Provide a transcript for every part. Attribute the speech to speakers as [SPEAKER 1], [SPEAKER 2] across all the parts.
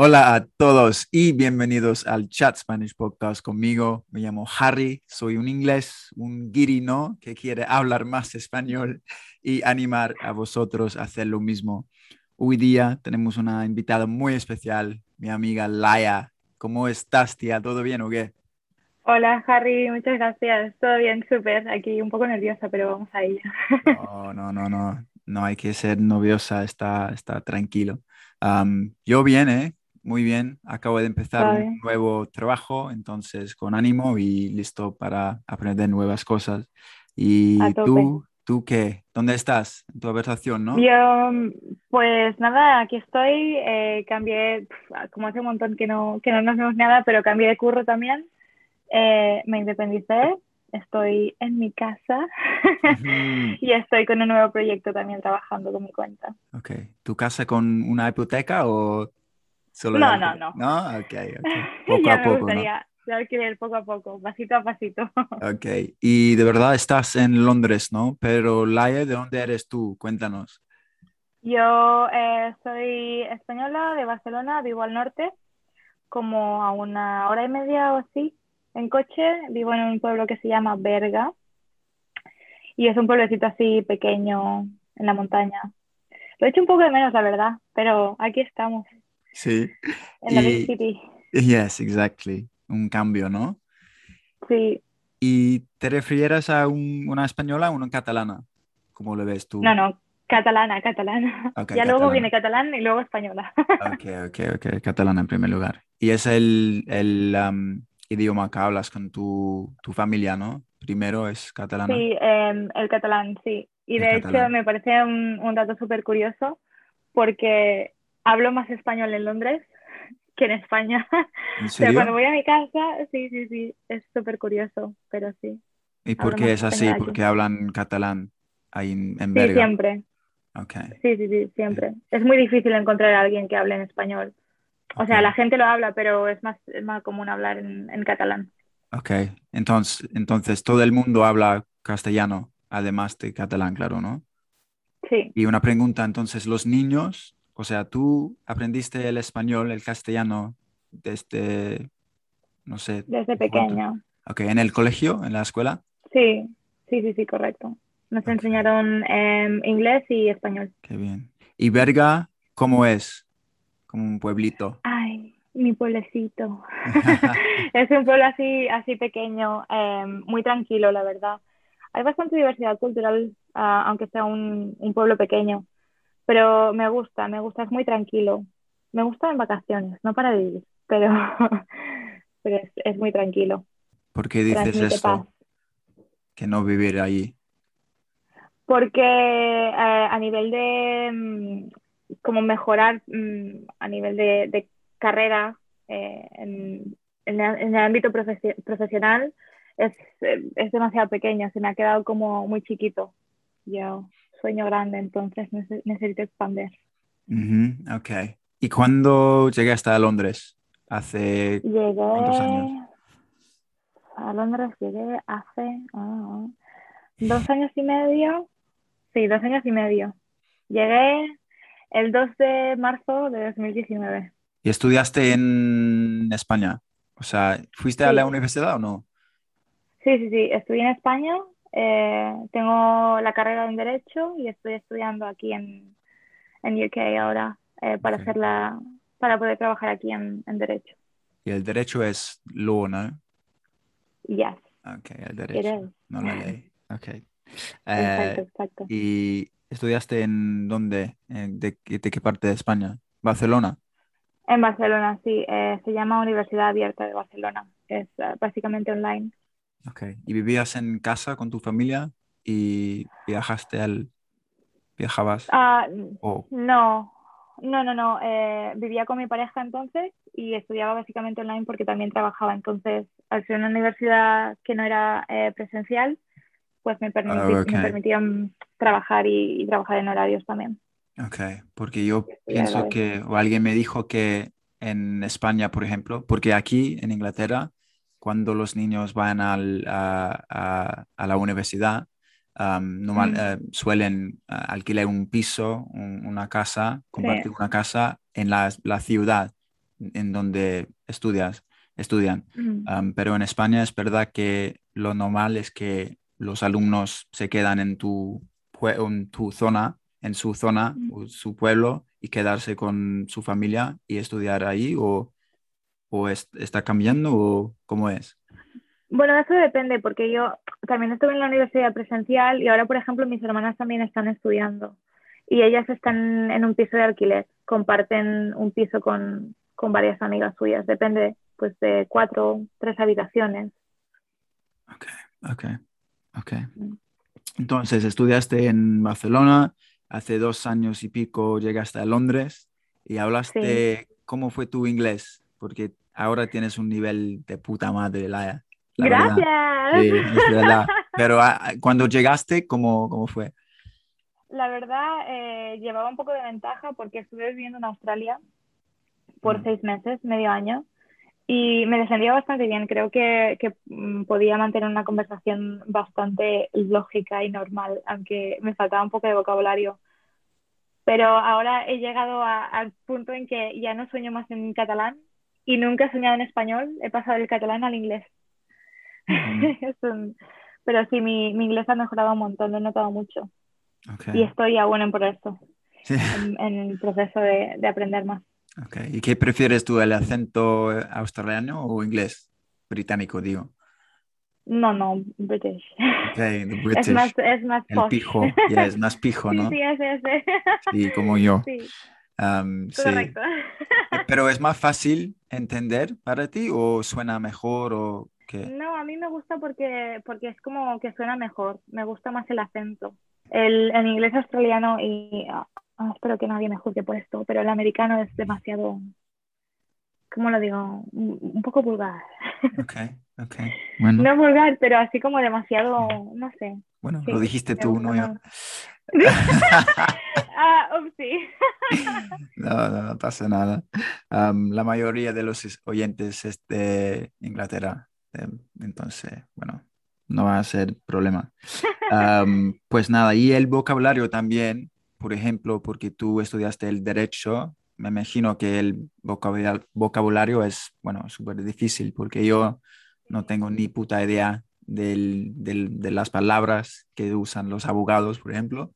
[SPEAKER 1] Hola a todos y bienvenidos al Chat Spanish Podcast conmigo. Me llamo Harry, soy un inglés, un guirino que quiere hablar más español y animar a vosotros a hacer lo mismo. Hoy día tenemos una invitada muy especial, mi amiga Laia. ¿Cómo estás, tía? ¿Todo bien o qué?
[SPEAKER 2] Hola, Harry, muchas gracias. Todo bien, súper. Aquí un poco nerviosa, pero vamos a ello.
[SPEAKER 1] No, no, no, no. No hay que ser nerviosa, está, está tranquilo. Yo bien, ¿eh? Muy bien. Acabo de empezar
[SPEAKER 2] Vale.
[SPEAKER 1] un nuevo trabajo, entonces con ánimo y listo para aprender nuevas cosas. ¿Y tú, tú qué? ¿Dónde estás? En tu habitación, ¿no?
[SPEAKER 2] Yo, pues nada, aquí estoy. eh, cambié, como hace un montón que no, que no nos vemos nada, pero cambié de curro también. Eh, me independicé. Estoy en mi casa y estoy con un nuevo proyecto también trabajando con mi cuenta.
[SPEAKER 1] Ok. ¿Tu casa con una hipoteca o solo
[SPEAKER 2] No, no, no.
[SPEAKER 1] No, ok, ok. Poco
[SPEAKER 2] ya
[SPEAKER 1] a
[SPEAKER 2] me
[SPEAKER 1] poco, ¿no?
[SPEAKER 2] gustaría de alquiler poco a poco, pasito a pasito.
[SPEAKER 1] Ok, y de verdad estás en Londres, ¿no? Pero Laia, ¿de dónde eres tú? Cuéntanos.
[SPEAKER 2] Yo eh, soy española de Barcelona, vivo al norte, como a una hora y media o así en coche. Vivo en un pueblo que se llama Berga y es un pueblecito así pequeño en la montaña. Lo he hecho un poco de menos, la verdad, pero aquí estamos,
[SPEAKER 1] Sí.
[SPEAKER 2] en la Big City.
[SPEAKER 1] Yes, exactly. Un cambio, ¿no?
[SPEAKER 2] Sí,
[SPEAKER 1] ¿Y te refieres a un- una española o una catalana? ¿Cómo lo ves tú?
[SPEAKER 2] no, no, catalana, catalana.
[SPEAKER 1] Ok,
[SPEAKER 2] Ya luego
[SPEAKER 1] catalana.
[SPEAKER 2] viene catalán y luego española.
[SPEAKER 1] Ok, ok, ok. Catalana en primer lugar. Y es el, el um, idioma que hablas con tu, tu familia, ¿no? Primero es catalana.
[SPEAKER 2] Sí, em, el catalán, sí. Y
[SPEAKER 1] El
[SPEAKER 2] de hecho
[SPEAKER 1] catalán.
[SPEAKER 2] me parece un, un dato súper curioso porque hablo más español en Londres que en España.
[SPEAKER 1] ¿En
[SPEAKER 2] O sea, cuando voy a mi casa, sí, sí, sí, es súper curioso, pero sí.
[SPEAKER 1] ¿Y por qué es así?
[SPEAKER 2] aquí.
[SPEAKER 1] Porque hablan catalán ahí en, en
[SPEAKER 2] Sí, siempre.
[SPEAKER 1] Ok.
[SPEAKER 2] Sí, sí, sí, siempre. Es muy difícil encontrar a alguien que hable en español. O sea, la gente lo habla, pero es más, es más común hablar en, en catalán.
[SPEAKER 1] Ok, entonces, entonces todo el mundo habla castellano, además de catalán, claro, ¿no?
[SPEAKER 2] Sí.
[SPEAKER 1] Y una pregunta, entonces, los niños, o sea, tú aprendiste el español, el castellano desde, no sé,
[SPEAKER 2] Desde pequeña.
[SPEAKER 1] Ok, ¿en el colegio, en la escuela?
[SPEAKER 2] Sí, sí, sí, sí, correcto. Nos enseñaron em, inglés y español.
[SPEAKER 1] Qué bien. ¿Y Berga, cómo es? Como un pueblito.
[SPEAKER 2] Ay, mi pueblecito. Es un pueblo así, así pequeño, em, muy tranquilo, la verdad. Hay bastante diversidad cultural, ah, aunque sea un, un pueblo pequeño, pero me gusta, me gusta, es muy tranquilo. Me gusta en vacaciones, no para vivir, pero, pero es, es muy tranquilo.
[SPEAKER 1] ¿Por qué dices
[SPEAKER 2] Transmite paz.
[SPEAKER 1] esto? Que no vivir allí.
[SPEAKER 2] Porque eh, a nivel de mm, como mejorar mm, a nivel de, de carrera eh, en, en el, en el ámbito profesi- profesional es, eh, es demasiado pequeño, se me ha quedado como muy chiquito. Yo sueño grande, entonces nece- necesito expandir.
[SPEAKER 1] Ok. ¿Y cuándo llegaste a Londres? Hace
[SPEAKER 2] Llegué
[SPEAKER 1] ¿Cuántos años?
[SPEAKER 2] a Londres, llegué hace ah, dos años y medio. Sí, dos años y medio. Llegué el 2 de marzo de 2019.
[SPEAKER 1] ¿Y estudiaste en España? O sea, ¿fuiste a la universidad o no?
[SPEAKER 2] Sí, sí, sí, estudié en España, eh, tengo la carrera en Derecho y estoy estudiando aquí en, en UK ahora eh, para
[SPEAKER 1] Ok.
[SPEAKER 2] hacer la, para poder trabajar aquí en, en Derecho.
[SPEAKER 1] Y el derecho es law, ¿no?
[SPEAKER 2] Yes,
[SPEAKER 1] Ok, el derecho, no la ley. Ok.
[SPEAKER 2] Exacto,
[SPEAKER 1] Eh,
[SPEAKER 2] exacto.
[SPEAKER 1] ¿y estudiaste en dónde? ¿En- ¿De, de qué parte de España? ¿Barcelona?
[SPEAKER 2] En Barcelona, sí, eh, se llama Universidad Abierta de Barcelona. Es eh, básicamente online.
[SPEAKER 1] Ok. ¿Y vivías en casa con tu familia y viajaste al... viajabas?
[SPEAKER 2] Ah,
[SPEAKER 1] o
[SPEAKER 2] no, no, no, no. Eh, vivía con mi pareja entonces y estudiaba básicamente online porque también trabajaba. Entonces, al ser una universidad que no era eh, presencial, pues me,
[SPEAKER 1] Ah, ok.
[SPEAKER 2] me permitían trabajar y, y trabajar en horarios también.
[SPEAKER 1] Ok, porque yo pienso que, o alguien me dijo que en España, por ejemplo, porque aquí en Inglaterra, cuando los niños van al- a, a- a la universidad, am, normal-
[SPEAKER 2] Mm,
[SPEAKER 1] eh, suelen ah, alquilar un piso, un- una casa, compartir
[SPEAKER 2] sí.
[SPEAKER 1] una casa en la, la ciudad en donde estudias, estudian.
[SPEAKER 2] Mm,
[SPEAKER 1] Am, pero en España es verdad que lo normal es que los alumnos se quedan en tu, en tu zona, en su zona,
[SPEAKER 2] mm.
[SPEAKER 1] o su pueblo, y quedarse con su familia y estudiar ahí, o, o es- está cambiando, o cómo es.
[SPEAKER 2] Bueno, eso depende, porque yo también estuve en la universidad presencial y ahora, por ejemplo, mis hermanas también están estudiando y ellas están en un piso de alquiler, comparten un piso con, con varias amigas suyas, depende pues de cuatro, tres habitaciones.
[SPEAKER 1] Ok, ok, ok.
[SPEAKER 2] Mm.
[SPEAKER 1] Entonces, estudiaste en Barcelona, hace dos años y pico llegaste a Londres y
[SPEAKER 2] Sí.
[SPEAKER 1] hablaste, ¿cómo fue tu inglés? Porque ahora tienes un nivel de puta madre, la, la verdad.
[SPEAKER 2] Gracias.
[SPEAKER 1] Sí, es verdad. Pero ah, cuando llegaste, ¿cómo, cómo fue?
[SPEAKER 2] La verdad, eh, llevaba un poco de ventaja porque estuve viviendo en Australia por
[SPEAKER 1] Mm.
[SPEAKER 2] seis meses, medio año, y me defendía bastante bien. Creo que, que, mm, podía mantener una conversación bastante lógica y normal, aunque me faltaba un poco de vocabulario. Pero ahora he llegado a- al punto en que ya no sueño más en catalán y nunca he soñado en español. He pasado del catalán al inglés. Es un- Pero sí, mi, mi inglés ha mejorado un montón, lo he notado mucho.
[SPEAKER 1] Ok.
[SPEAKER 2] Y estoy aún en progreso,
[SPEAKER 1] Sí,
[SPEAKER 2] en, en el proceso de, de aprender más.
[SPEAKER 1] ok. ¿Y qué prefieres tú, el acento australiano o inglés? Británico, digo.
[SPEAKER 2] No, no, British.
[SPEAKER 1] Ok, the
[SPEAKER 2] Es
[SPEAKER 1] British.
[SPEAKER 2] más, es más
[SPEAKER 1] El pijo, ya es más pijo,
[SPEAKER 2] Sí,
[SPEAKER 1] ¿no?
[SPEAKER 2] sí, es ese.
[SPEAKER 1] Sí, como yo.
[SPEAKER 2] Sí,
[SPEAKER 1] Am, sí.
[SPEAKER 2] correcto.
[SPEAKER 1] Pero es más fácil entender para ti o suena mejor o qué?
[SPEAKER 2] No, a mí me gusta porque, porque es como que suena mejor. Me gusta más el acento. El, el inglés australiano y ah, espero que nadie me juzgue por esto, pero el americano es demasiado, ¿cómo lo digo? Un, un poco vulgar.
[SPEAKER 1] Ok, ok. Bueno,
[SPEAKER 2] No vulgar, pero así como demasiado, no sé.
[SPEAKER 1] bueno,
[SPEAKER 2] sí,
[SPEAKER 1] lo dijiste tú, no yo.
[SPEAKER 2] Ah, upsí.
[SPEAKER 1] No, no, no pasa nada. La mayoría de los es- oyentes es de Inglaterra, em, entonces, bueno, no va a ser problema. Pues nada, y el vocabulario también, por ejemplo, porque tú estudiaste el derecho, me imagino que el vocabulario es, bueno, súper difícil, porque yo no tengo ni puta idea del- del- de las palabras que usan los abogados, por ejemplo.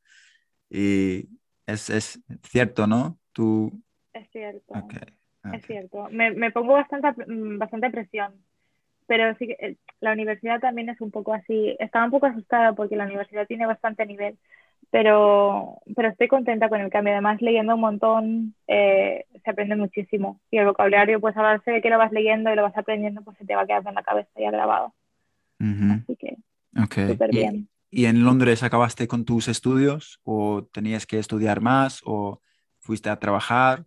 [SPEAKER 1] Y es, es cierto, ¿no? Tú,
[SPEAKER 2] Es cierto. Es cierto. Me, me pongo bastante, mm, bastante presión, pero sí que eh, la universidad también es un poco así. Estaba un poco asustada porque la universidad tiene bastante nivel, pero, pero estoy contenta con el cambio. Además, leyendo un montón, eh, se aprende muchísimo. Y el vocabulario, pues a base de que lo vas leyendo y lo vas aprendiendo, pues se te va quedando en la cabeza ya grabado. Así que
[SPEAKER 1] ok.
[SPEAKER 2] súper
[SPEAKER 1] ¿Y,
[SPEAKER 2] bien.
[SPEAKER 1] Y en Londres acabaste con tus estudios o tenías que estudiar más o fuiste a trabajar?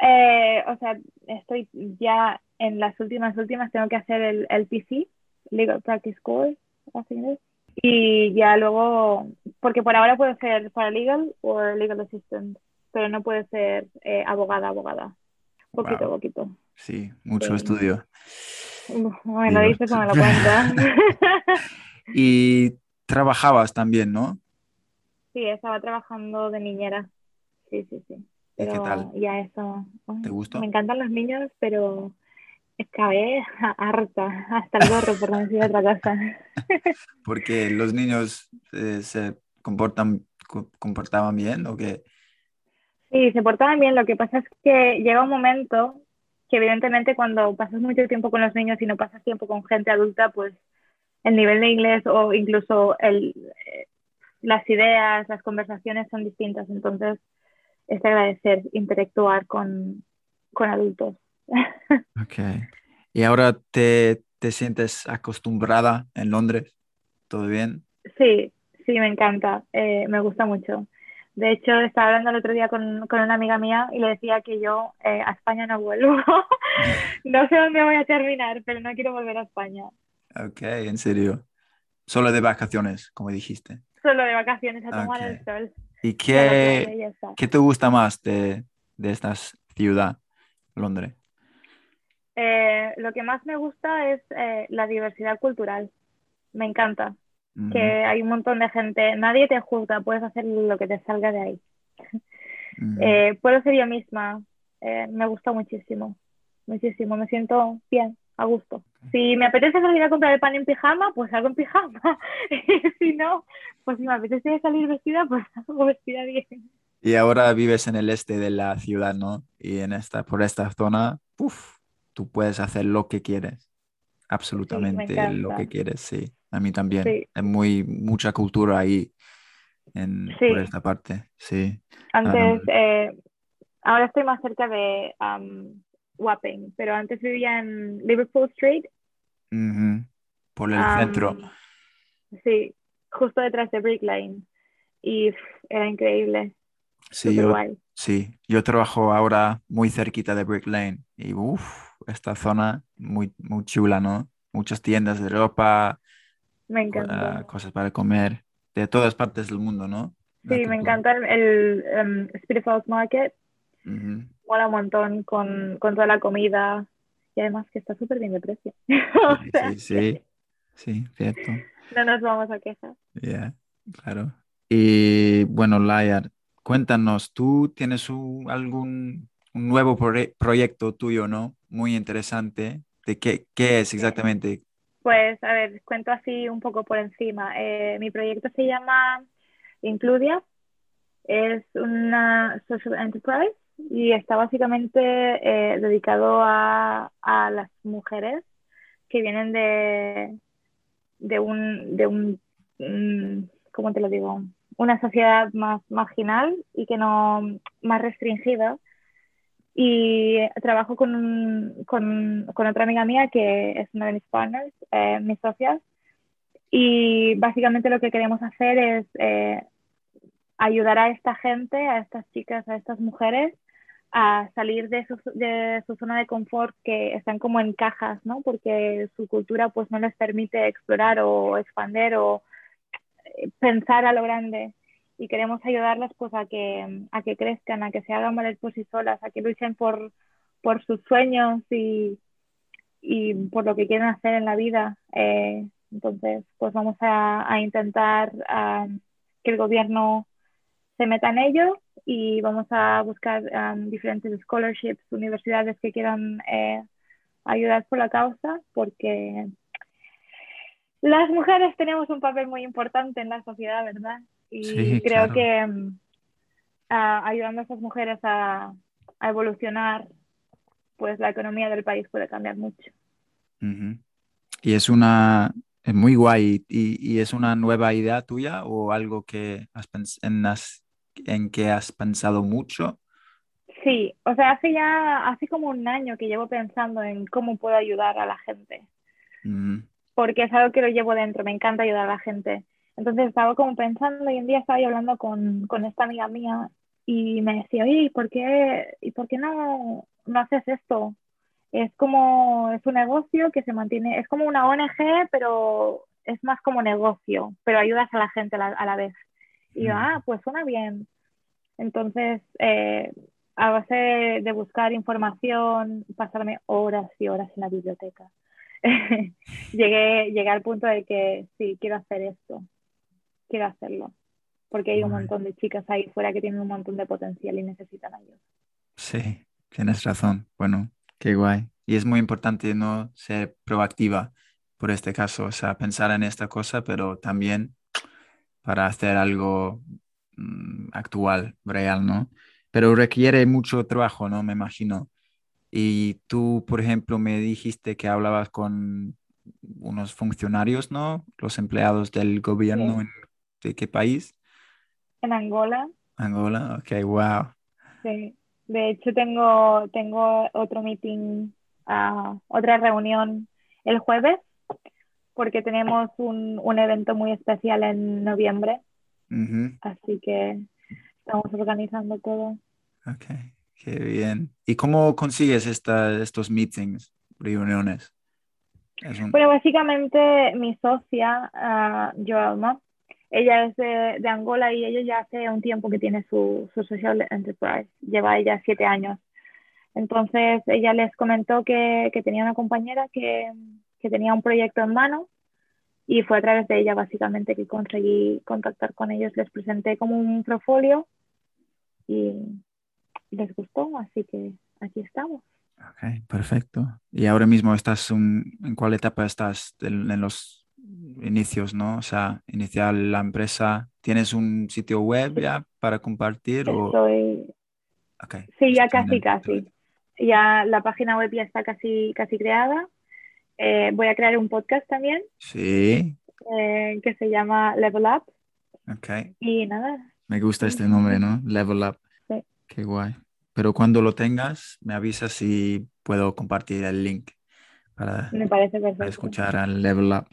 [SPEAKER 2] Eh, o sea, estoy ya en las últimas, últimas, tengo que hacer el, el PC, Legal Practice Course, así es. Y ya luego, porque por ahora puedo ser paralegal o legal assistant, pero no puedo ser eh, abogada, abogada. Poquito,
[SPEAKER 1] Wow.
[SPEAKER 2] poquito.
[SPEAKER 1] Sí, mucho
[SPEAKER 2] Sí.
[SPEAKER 1] estudio. Digo.
[SPEAKER 2] dices o me lo cuentas.
[SPEAKER 1] Y trabajabas también, ¿no?
[SPEAKER 2] sí, estaba trabajando de niñera. Sí, sí, sí.
[SPEAKER 1] ¿Y
[SPEAKER 2] Pero
[SPEAKER 1] qué tal?
[SPEAKER 2] ya eso.
[SPEAKER 1] ¿Te gustó?
[SPEAKER 2] Me encantan los niños, pero acabé harta, hasta el gorro, por no decir otra cosa.
[SPEAKER 1] Porque los niños eh, se comportan, co- comportaban bien o qué?
[SPEAKER 2] Sí, se portaban bien. Lo que pasa es que llega un momento que evidentemente cuando pasas mucho tiempo con los niños y no pasas tiempo con gente adulta, pues el nivel de inglés o incluso el, eh, las ideas, las conversaciones son distintas. Entonces, es de agradecer interactuar con, con adultos.
[SPEAKER 1] Ok. ¿Y ahora te, te sientes acostumbrada en Londres? ¿Todo bien?
[SPEAKER 2] Sí, sí, me encanta, eh, me gusta mucho. De hecho, estaba hablando el otro día con, con una amiga mía y le decía que yo eh, a España no vuelvo. no sé dónde voy a terminar, pero no quiero volver a España.
[SPEAKER 1] Ok, en serio. Solo de vacaciones, como dijiste.
[SPEAKER 2] Solo de vacaciones a tomar el sol.
[SPEAKER 1] ¿Y qué, qué te gusta más de, de esta ciudad, Londres?
[SPEAKER 2] Eh, lo que más me gusta es eh, la diversidad cultural. Me encanta que hay un montón de gente, nadie te juzga, puedes hacer lo que te salga de ahí. Eh, puedo ser yo misma, me gusta muchísimo, muchísimo, me siento bien, a gusto. Si me apetece salir a comprar el pan en pijama, pues salgo en pijama. si no, pues si me apetece salir vestida, pues salgo vestida bien.
[SPEAKER 1] Y ahora vives en el este de la ciudad, ¿no? Y en esta, por esta zona, uf, tú puedes hacer lo que quieres, absolutamente lo que quieres, sí. A mí también. Hay muy, mucha cultura ahí en, por esta parte, sí.
[SPEAKER 2] Antes, eh, ahora estoy más cerca de um, Wapping, pero antes vivía en Liverpool Street.
[SPEAKER 1] Por el centro.
[SPEAKER 2] Sí, justo detrás de Brick Lane. Y era increíble.
[SPEAKER 1] Sí yo, sí, yo trabajo ahora muy cerquita de Brick Lane y uff, esta zona muy, muy chula, ¿no? Muchas tiendas de ropa,
[SPEAKER 2] me encanta.
[SPEAKER 1] cosas para comer de todas partes del mundo, ¿no?
[SPEAKER 2] Sí, me encanta el, el um, Spirit House Market. Mola un montón con, con, toda la comida y además que está súper bien de precio.
[SPEAKER 1] sí, sí, sí, cierto.
[SPEAKER 2] No nos vamos a quejar.
[SPEAKER 1] Ya, claro. Y bueno, Layar, cuéntanos, tú tienes un, algún un nuevo proyecto tuyo, ¿no? Muy interesante. ¿De qué, qué es exactamente?
[SPEAKER 2] Pues, a ver, cuento así un poco por encima. Eh, mi proyecto se llama Includia, es una social enterprise y está básicamente eh, dedicado a, a, las mujeres que vienen de, de un, de un, mm, ¿cómo te lo digo? Una sociedad más marginal y que no, más restringida y trabajo con, con, con, otra amiga mía que es una de mis partners, eh, mis socias. Y básicamente lo que queremos hacer es eh, ayudar a esta gente, a estas chicas, a estas mujeres, a salir de su, de su zona de confort que están como en cajas, ¿no? Porque su cultura pues no les permite explorar o expandir o eh, pensar a lo grande y queremos ayudarlas pues a que, a que crezcan, a que se hagan valer por sí solas, a que luchen por, por sus sueños y, y por lo que quieren hacer en la vida. Eh, entonces, pues vamos a, a intentar que el gobierno se meta en ello y vamos a buscar diferentes scholarships, universidades que quieran eh, ayudar por la causa, porque las mujeres tenemos un papel muy importante en la sociedad, ¿verdad? Y creo que mm, ayudando a esas mujeres a, a, evolucionar, pues la economía del país puede cambiar mucho.
[SPEAKER 1] Y es una, es muy guay, y, y, es una nueva idea tuya o algo que has en, en que has pensado mucho?
[SPEAKER 2] Sí, o sea, hace ya, hace como un año que llevo pensando en cómo puedo ayudar a la gente. Porque es algo que lo llevo dentro, me encanta ayudar a la gente. Entonces estaba como pensando y un día estaba hablando con, con esta amiga mía y me decía, oye, ¿y por qué, ¿y por qué no, no haces esto? Es como, es un negocio que se mantiene, es como una ONG, pero es más como negocio, pero ayudas a la gente a la, a la vez. Y yo, ah, pues suena bien. Entonces, eh, a base de buscar información, pasarme horas y horas en la biblioteca, llegué, llegué al punto de que sí, quiero hacer esto quiero hacerlo. Porque hay un montón de chicas ahí fuera que tienen un montón de potencial y necesitan ayuda.
[SPEAKER 1] Sí, tienes razón. Bueno, qué guay. Y es muy importante no ser proactiva por este caso, o sea, pensar en esta cosa, pero también para hacer algo mm, actual, real, ¿no? Pero requiere mucho trabajo, ¿no? Me imagino. Y tú, por ejemplo, me dijiste que hablabas con unos funcionarios, ¿no? Los empleados del gobierno ¿De qué país?
[SPEAKER 2] En Angola.
[SPEAKER 1] Angola, ok, wow.
[SPEAKER 2] Sí, de hecho tengo, tengo otro meeting, uh, otra reunión el jueves, porque tenemos un, un evento muy especial en noviembre. Así que estamos organizando todo.
[SPEAKER 1] Ok, qué bien. ¿Y cómo consigues esta, estos meetings, reuniones?
[SPEAKER 2] Bueno, básicamente mi socia, uh, Joelma, ella es de, Angola y ella ya hace un tiempo que tiene su, su social enterprise, lleva ella siete años. Entonces ella les comentó que, que tenía una compañera que, que, tenía un proyecto en mano y fue a través de ella básicamente que conseguí contactar con ellos. Les presenté como un portfolio y les gustó, así que aquí estamos.
[SPEAKER 1] Ok, perfecto. ¿Y ahora mismo estás en cuál etapa estás en los inicios, ¿no? O sea, iniciar la empresa. ¿Tienes un sitio web ya para compartir?
[SPEAKER 2] Estoy... Sí, ya casi, casi. Ya la página web ya está casi, casi creada. Eh, voy a crear un podcast también.
[SPEAKER 1] Sí.
[SPEAKER 2] Eh, que se llama Level Up.
[SPEAKER 1] Ok.
[SPEAKER 2] Y nada.
[SPEAKER 1] Me gusta este nombre, ¿no? Level Up. Sí. Qué guay. Pero cuando lo tengas, me avisas si puedo compartir el link
[SPEAKER 2] para, Me parece perfecto.
[SPEAKER 1] escuchar al Level Up.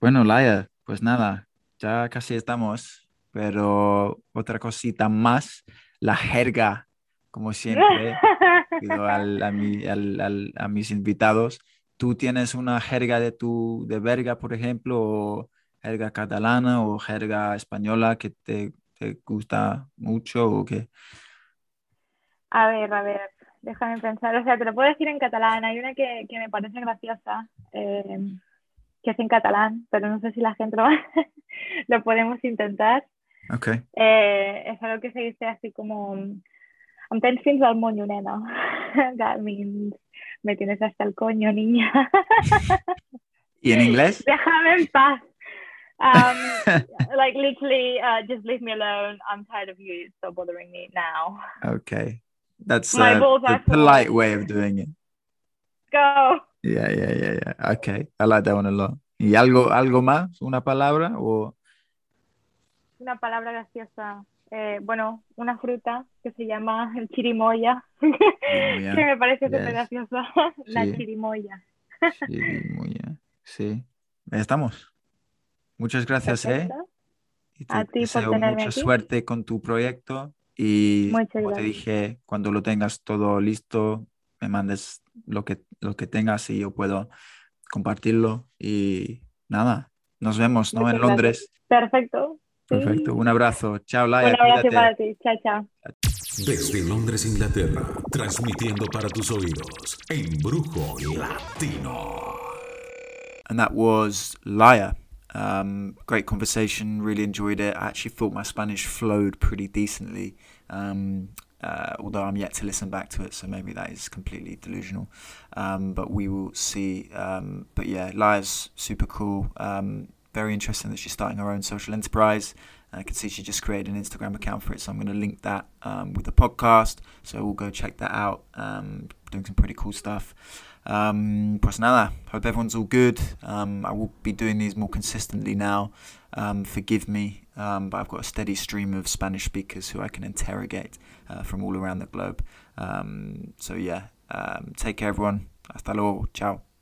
[SPEAKER 1] bueno, Laia, pues nada, ya casi estamos, pero otra cosita más, la jerga, como siempre, pido al, a, mi, al, a, mis invitados. ¿Tú tienes una jerga de tu de verga, por ejemplo, o jerga catalana o jerga española que te, te gusta mucho o qué?
[SPEAKER 2] A ver, a ver, déjame pensar, o sea, te lo puedo decir en catalán, hay una que, que me parece graciosa, eh, que es en catalán, pero no sé si la gente lo, lo podemos intentar.
[SPEAKER 1] Okay.
[SPEAKER 2] Eh, es algo que se dice así como em tens fins al moño, nena. Me tienes hasta el coño, niña.
[SPEAKER 1] ¿Y en inglés?
[SPEAKER 2] Déjame en paz. Um, like literally, uh, just leave me alone. I'm tired of you. Stop bothering me now.
[SPEAKER 1] Okay. That's uh, the polite way of doing it.
[SPEAKER 2] Go.
[SPEAKER 1] Yeah, yeah, yeah, yeah. Okay, I like that one a lot. ¿Y algo, algo más? ¿Una palabra o?
[SPEAKER 2] Una palabra graciosa. Eh, bueno, una fruta que se llama chirimoya, que me parece súper graciosa. La chirimoya.
[SPEAKER 1] chirimoya, sí. Estamos. Muchas gracias, ¿eh?
[SPEAKER 2] Y te A ti deseo por
[SPEAKER 1] mucha suerte con tu proyecto y como te dije, cuando lo tengas todo listo, me mandes lo que, lo que tengas y yo puedo compartirlo. Y nada, nos vemos, ¿no? en Londres.
[SPEAKER 2] Perfecto.
[SPEAKER 1] Perfecto. Un abrazo. Chao, Laia.
[SPEAKER 2] Un abrazo para ti. Chao, chao.
[SPEAKER 3] Desde Londres, Inglaterra, transmitiendo para tus oídos en Brujo Latino.
[SPEAKER 1] And that was Laia. Um, great conversation, really enjoyed it. I actually thought my Spanish flowed pretty decently, um, uh, although I'm yet to listen back to it, so maybe that is completely delusional. Um, but we will see. Um, but yeah, Laia's super cool. Um, very interesting that she's starting her own social enterprise. I can see she just created an Instagram account for it, so I'm going to link that um, with the podcast. So we'll go check that out. doing some pretty cool stuff. Um, pues hope everyone's all good. Um, I will be doing these more consistently now. Um, forgive me, um, but I've got a steady stream of Spanish speakers who I can interrogate uh, from all around the globe. Um, so yeah, um, take care, everyone. Hasta luego. Ciao.